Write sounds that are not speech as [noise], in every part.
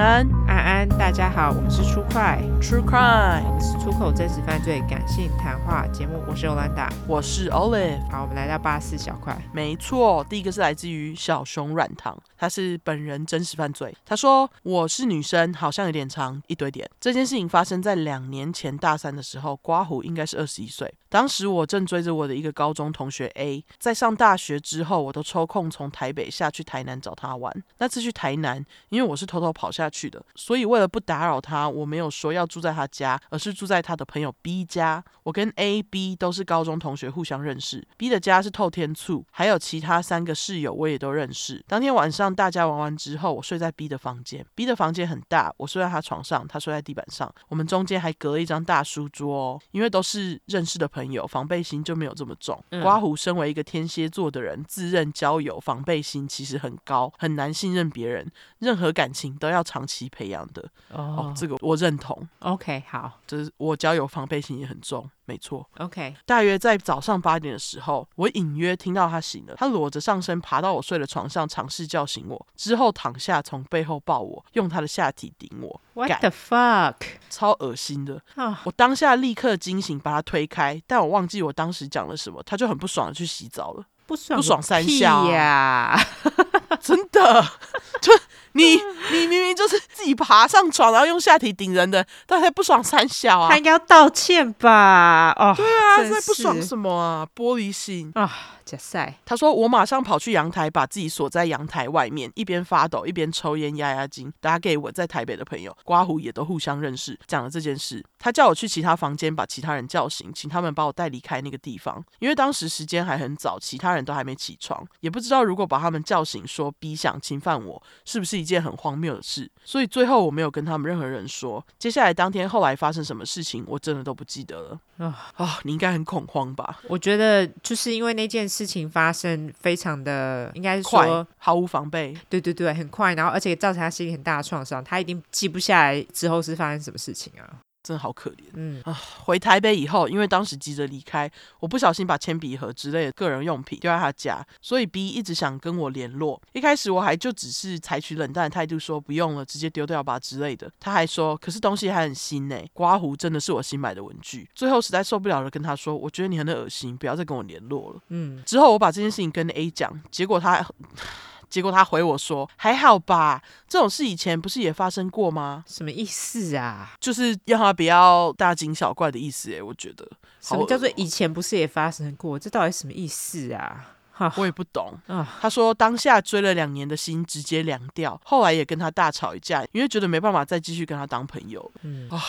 安，安安，大家好，我们是出快 True Crime，我们是出口真实犯罪感性谈话节目。我是欧兰达，我是 Olive。好，我们来到八四小块。没错，第一个是来自于小熊软糖，他是本人真实犯罪。他说我是女生，好像有点长一堆点。这件事情发生在两年前大三的时候，刮胡应该是二十一岁。当时我正追着我的一个高中同学 A，在上大学之后，我都抽空从台北下去台南找他玩。那次去台南，因为我是偷偷跑下去的，所以为了不打扰他，我没有说要住在他家，而是住在他的朋友 B 家。我跟 A、B 都是高中同学，互相认识。B 的家是透天厝，还有其他三个室友我也都认识。当天晚上大家玩完之后，我睡在 B 的房间。B 的房间很大，我睡在他床上，他睡在地板上。我们中间还隔了一张大书桌哦，因为都是认识的朋友，防备心就没有这么重。嗯、刮胡身为一个天蝎座的人，自认交友防备心其实很高，很难信任别人，任何感情都要长期培养的。哦，哦，这个我认同。OK，好，就是我交友防备心也很重。没错，OK。大约在早上八点的时候，我隐约听到他醒了。他裸着上身爬到我睡的床上，尝试叫醒我，之后躺下从背后抱我，用他的下体顶我。What the fuck？超恶心的。Oh. 我当下立刻惊醒，把他推开，但我忘记我当时讲了什么。他就很不爽的去洗澡了。不爽不爽三下呀！真的，[laughs] 就你你明明就是自己爬上床，然后用下体顶人的，但他不爽三小啊？他应该要道歉吧？哦，对啊，在不爽什么啊？玻璃心啊！他说：“我马上跑去阳台，把自己锁在阳台外面，一边发抖一边抽烟压压惊。打给我在台北的朋友，刮胡也都互相认识，讲了这件事。他叫我去其他房间把其他人叫醒，请他们把我带离开那个地方，因为当时时间还很早，其他人都还没起床，也不知道如果把他们叫醒说 B 想侵犯我，是不是一件很荒谬的事。所以最后我没有跟他们任何人说。接下来当天后来发生什么事情，我真的都不记得了。啊啊，你应该很恐慌吧？我觉得就是因为那件事。”事情发生非常的，应该是说毫无防备，对对对，很快，然后而且造成他心里很大的创伤，他一定记不下来之后是发生什么事情啊。真的好可怜，嗯啊，回台北以后，因为当时急着离开，我不小心把铅笔盒之类的个人用品丢在他家，所以 B 一直想跟我联络。一开始我还就只是采取冷淡的态度，说不用了，直接丢掉吧之类的。他还说，可是东西还很新呢，刮胡真的是我新买的文具。最后实在受不了了，跟他说，我觉得你很恶心，不要再跟我联络了。嗯，之后我把这件事情跟 A 讲，结果他。结果他回我说：“还好吧，这种事以前不是也发生过吗？什么意思啊？就是让他不要大惊小怪的意思。哎，我觉得什么叫做以前不是也发生过？这到底什么意思啊？哈，我也不懂啊。他说当下追了两年的心直接凉掉，后来也跟他大吵一架，因为觉得没办法再继续跟他当朋友。嗯啊，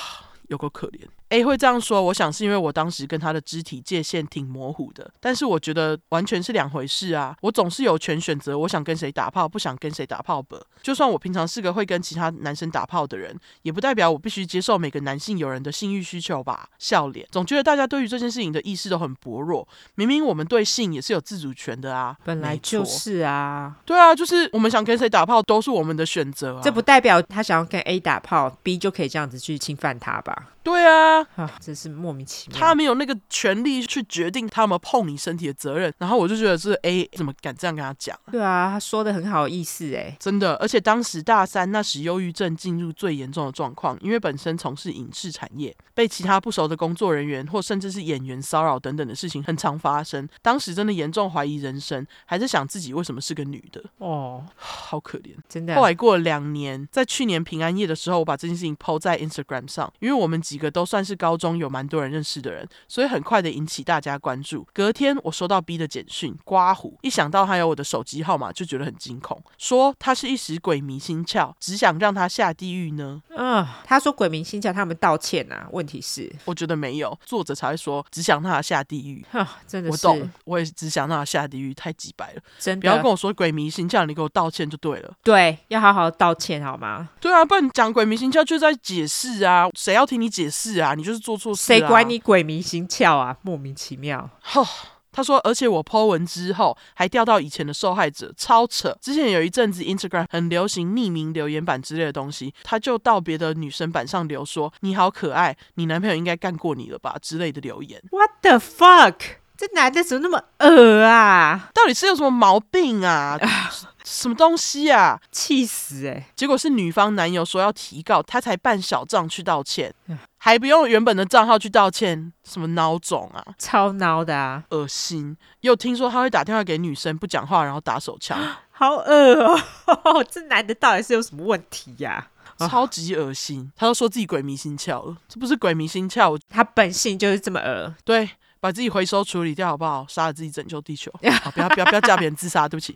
有够可怜。” A 会这样说，我想是因为我当时跟他的肢体界限挺模糊的，但是我觉得完全是两回事啊！我总是有权选择，我想跟谁打炮，不想跟谁打炮吧。就算我平常是个会跟其他男生打炮的人，也不代表我必须接受每个男性友人的性欲需求吧？笑脸，总觉得大家对于这件事情的意识都很薄弱。明明我们对性也是有自主权的啊，本来就是啊。对啊，就是我们想跟谁打炮都是我们的选择啊。这不代表他想要跟 A 打炮，B 就可以这样子去侵犯他吧？对啊，啊，真是莫名其妙。他没有那个权利去决定他们碰你身体的责任。然后我就觉得是 A 怎么敢这样跟他讲？对啊，他说的很好意思哎，真的。而且当时大三那时，忧郁症进入最严重的状况，因为本身从事影视产业，被其他不熟的工作人员或甚至是演员骚扰等等的事情很常发生。当时真的严重怀疑人生，还是想自己为什么是个女的？哦，好可怜，真的。后来过了两年，在去年平安夜的时候，我把这件事情 po 在 Instagram 上，因为我们几个都算是高中有蛮多人认识的人，所以很快的引起大家关注。隔天我收到 B 的简讯，刮胡，一想到他有我的手机号码，就觉得很惊恐，说他是一时鬼迷心窍，只想让他下地狱呢。嗯，他说鬼迷心窍，他们道歉啊。问题是，我觉得没有，作者才会说只想让他下地狱。哼，真的是，我懂，我也只想让他下地狱，太机掰了。真的，不要跟我说鬼迷心窍，你给我道歉就对了。对，要好好道歉好吗？对啊，不然你讲鬼迷心窍就在解释啊，谁要听你解释啊？你就是做错事啊。管你鬼迷心窍啊！莫名其妙。吼，他说，而且我 po 文之后还掉到以前的受害者，超扯。之前有一阵子 Instagram 很流行匿名留言板之类的东西，他就到别的女生板上留说：“你好可爱，你男朋友应该干过你了吧？”之类的留言。What the fuck？这男的怎么那么恶啊？到底是有什么毛病啊？[laughs] 什么东西啊？气死哎、欸！结果是女方男友说要提告，他才办小账去道歉，还不用原本的账号去道歉，什么孬种啊？超孬的啊！恶心！又听说他会打电话给女生不讲话，然后打手枪，[gasps] 好恶哦！[laughs] 这男的到底是有什么问题呀、啊？超级恶心！他都说自己鬼迷心窍了，这不是鬼迷心窍，他本性就是这么恶。对。把自己回收处理掉好不好？杀了自己拯救地球。[laughs] 好，不要不要不要叫别人自杀，对不起，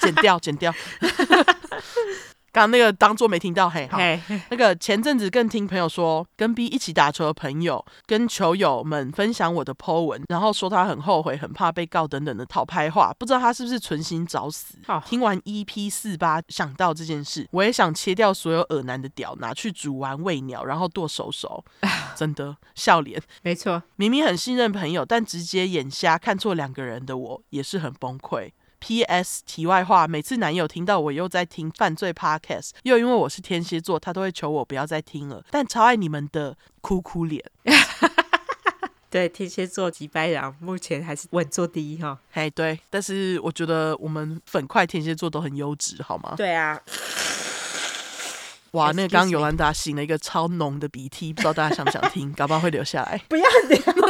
剪掉剪掉。刚刚那个当做没听到，嘿，好，[laughs] 那个前阵子更听朋友说，跟 B 一起打球的朋友跟球友们分享我的 po 文，然后说他很后悔，很怕被告等等的讨拍话，不知道他是不是存心找死。好，听完 EP 四八，想到这件事，我也想切掉所有恶男的屌，拿去煮完喂鸟，然后剁手手。[laughs] 真的笑脸，没错，明明很信任朋友，但直接眼瞎看错两个人的我，也是很崩溃。P.S. 题外话，每次男友听到我又在听犯罪 Podcast，又因为我是天蝎座，他都会求我不要再听了。但超爱你们的哭哭脸。[laughs] 对，天蝎座及白羊目前还是稳坐第一哈。嘿，对，但是我觉得我们粉块天蝎座都很优质，好吗？对啊。哇，那个刚刚尤兰达擤了一个超浓的鼻涕，不知道大家想不想听？[laughs] 搞不好会留下来。不要聊。不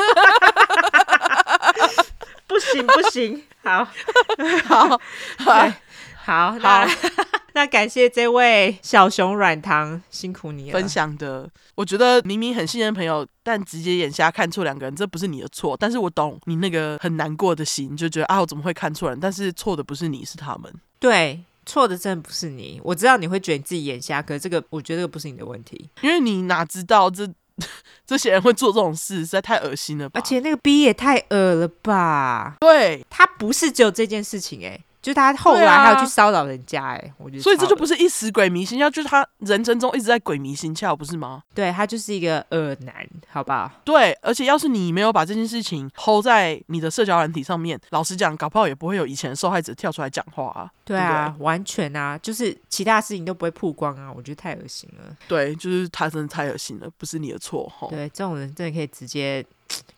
行不行，好，[laughs] 好，好，好，好，那那感谢这位小熊软糖，辛苦你了。分享的。我觉得明明很信任朋友，但直接眼瞎看错两个人，这不是你的错。但是我懂你那个很难过的心，就觉得啊，我怎么会看错人？但是错的不是你，是他们。对，错的真的不是你。我知道你会觉得你自己眼瞎，可是这个我觉得这个不是你的问题，因为你哪知道这。[laughs] 这些人会做这种事，实在太恶心了吧！而且那个 B 也太恶了吧！对，他不是只有这件事情，哎。就他后来还要去骚扰人家，哎、欸，我觉得，所以这就不是一时鬼迷心窍，就是他人生中一直在鬼迷心窍，不是吗？对，他就是一个恶男，好吧？对，而且要是你没有把这件事情 hold 在你的社交软体上面，老实讲，搞不好也不会有以前受害者跳出来讲话啊。对啊，对对完全啊，就是其他事情都不会曝光啊，我觉得太恶心了。对，就是他真的太恶心了，不是你的错。对，这种人真的可以直接。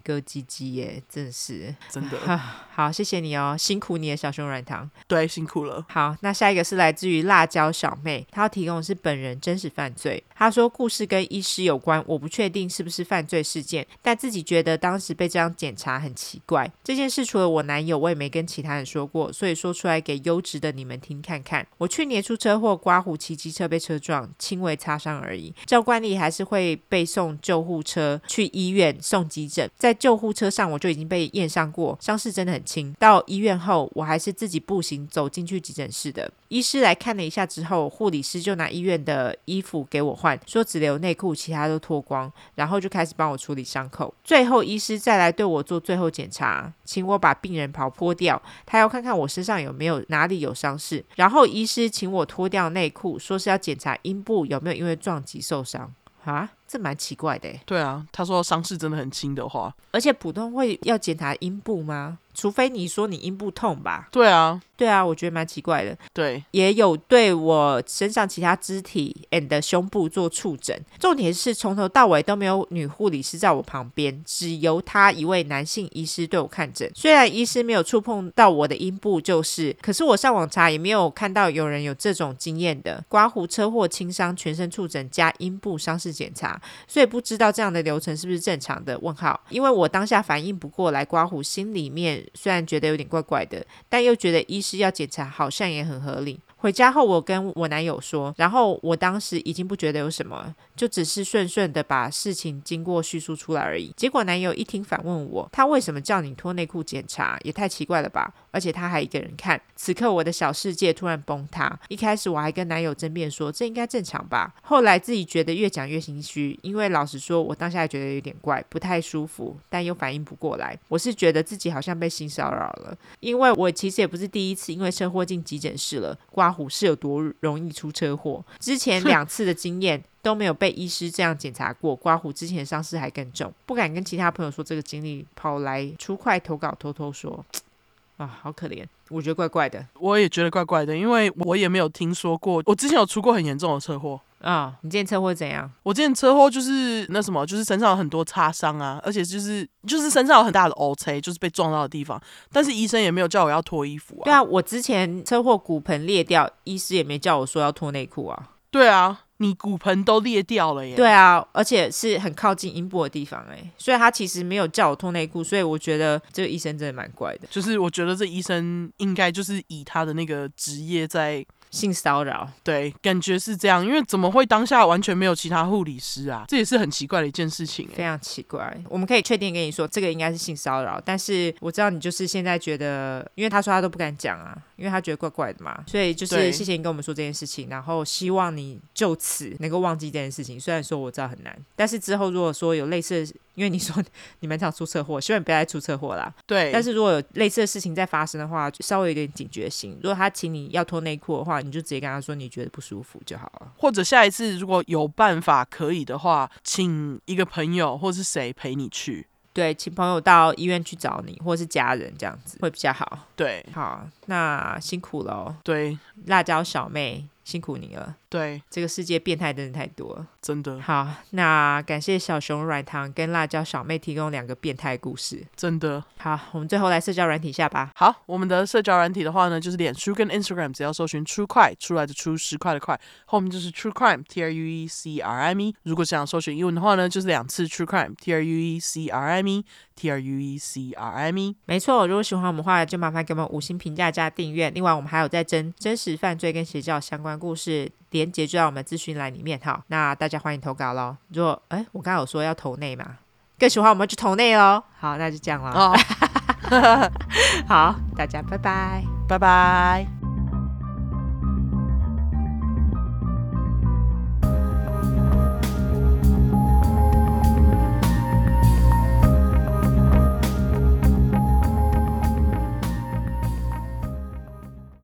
割鸡鸡耶，真是真的 [laughs] 好，谢谢你哦，辛苦你的小熊软糖，对，辛苦了。好，那下一个是来自于辣椒小妹，她要提供的是本人真实犯罪。她说故事跟医师有关，我不确定是不是犯罪事件，但自己觉得当时被这样检查很奇怪。这件事除了我男友，我也没跟其他人说过，所以说出来给优质的你们听看看。我去年出车祸，刮胡骑机车被车撞，轻微擦伤而已。照惯例还是会被送救护车去医院送急诊。在救护车上，我就已经被验伤过，伤势真的很轻。到医院后，我还是自己步行走进去急诊室的。医师来看了一下之后，护理师就拿医院的衣服给我换，说只留内裤，其他都脱光，然后就开始帮我处理伤口。最后，医师再来对我做最后检查，请我把病人袍脱掉，他要看看我身上有没有哪里有伤势。然后，医师请我脱掉内裤，说是要检查阴部有没有因为撞击受伤。啊，这蛮奇怪的。对啊，他说伤势真的很轻的话，而且普通会要检查阴部吗？除非你说你阴部痛吧？对啊，对啊，我觉得蛮奇怪的。对，也有对我身上其他肢体 and 胸部做触诊，重点是从头到尾都没有女护理师在我旁边，只由他一位男性医师对我看诊。虽然医师没有触碰到我的阴部，就是，可是我上网查也没有看到有人有这种经验的。刮胡车祸轻伤全身触诊加阴部伤势检查，所以不知道这样的流程是不是正常的？问号，因为我当下反应不过来，刮胡心里面。虽然觉得有点怪怪的，但又觉得医师要检查好像也很合理。回家后，我跟我男友说，然后我当时已经不觉得有什么，就只是顺顺的把事情经过叙述出来而已。结果男友一听反问我，他为什么叫你脱内裤检查？也太奇怪了吧！而且他还一个人看。此刻我的小世界突然崩塌。一开始我还跟男友争辩说，这应该正常吧。后来自己觉得越讲越心虚，因为老实说，我当下也觉得有点怪，不太舒服，但又反应不过来。我是觉得自己好像被性骚扰了，因为我其实也不是第一次因为车祸进急诊室了。刮胡是有多容易出车祸？之前两次的经验都没有被医师这样检查过。刮胡之前伤势还更重，不敢跟其他朋友说这个经历，跑来出快投稿偷偷说。啊，好可怜，我觉得怪怪的。我也觉得怪怪的，因为我也没有听说过。我之前有出过很严重的车祸，啊、哦，你之前车祸怎样？我之前车祸就是那什么，就是身上有很多擦伤啊，而且就是就是身上有很大的 O C，就是被撞到的地方。但是医生也没有叫我要脱衣服啊。对啊，我之前车祸骨盆裂掉，医师也没叫我说要脱内裤啊。对啊，你骨盆都裂掉了耶。对啊，而且是很靠近阴部的地方哎，所以他其实没有叫我脱内裤，所以我觉得这个医生真的蛮怪的。就是我觉得这医生应该就是以他的那个职业在。性骚扰，对，感觉是这样，因为怎么会当下完全没有其他护理师啊？这也是很奇怪的一件事情，非常奇怪。我们可以确定跟你说，这个应该是性骚扰，但是我知道你就是现在觉得，因为他说他都不敢讲啊，因为他觉得怪怪的嘛，所以就是谢谢你跟我们说这件事情，然后希望你就此能够忘记这件事情。虽然说我知道很难，但是之后如果说有类似的，因为你说你们常出车祸，希望你不要再出车祸啦。对，但是如果有类似的事情再发生的话，就稍微有点警觉性。如果他请你要脱内裤的话，你就直接跟他说你觉得不舒服就好了。或者下一次如果有办法可以的话，请一个朋友或是谁陪你去。对，请朋友到医院去找你，或是家人这样子会比较好。对，好，那辛苦了。对，辣椒小妹。辛苦你了。对，这个世界变态真的太多了，真的。好，那感谢小熊软糖跟辣椒小妹提供两个变态故事，真的。好，我们最后来社交软体下吧。好，我们的社交软体的话呢，就是脸书跟 Instagram，只要搜寻 True Crime 出来的出十块的块，后面就是 True Crime T R U E C R I M E。如果想搜寻英文的话呢，就是两次 True Crime T R U E C R I M E T R U E C R I M E。没错，如果喜欢我们的话，就麻烦给我们五星评价加订阅。另外，我们还有在真真实犯罪跟邪教相关故事。连接就在我们资讯栏里面哈，那大家欢迎投稿喽。[laughs] 如果哎，我刚刚有说要投内嘛，更喜欢我们就投内喽。好，那就这样了。哦、好，大家拜拜，拜拜。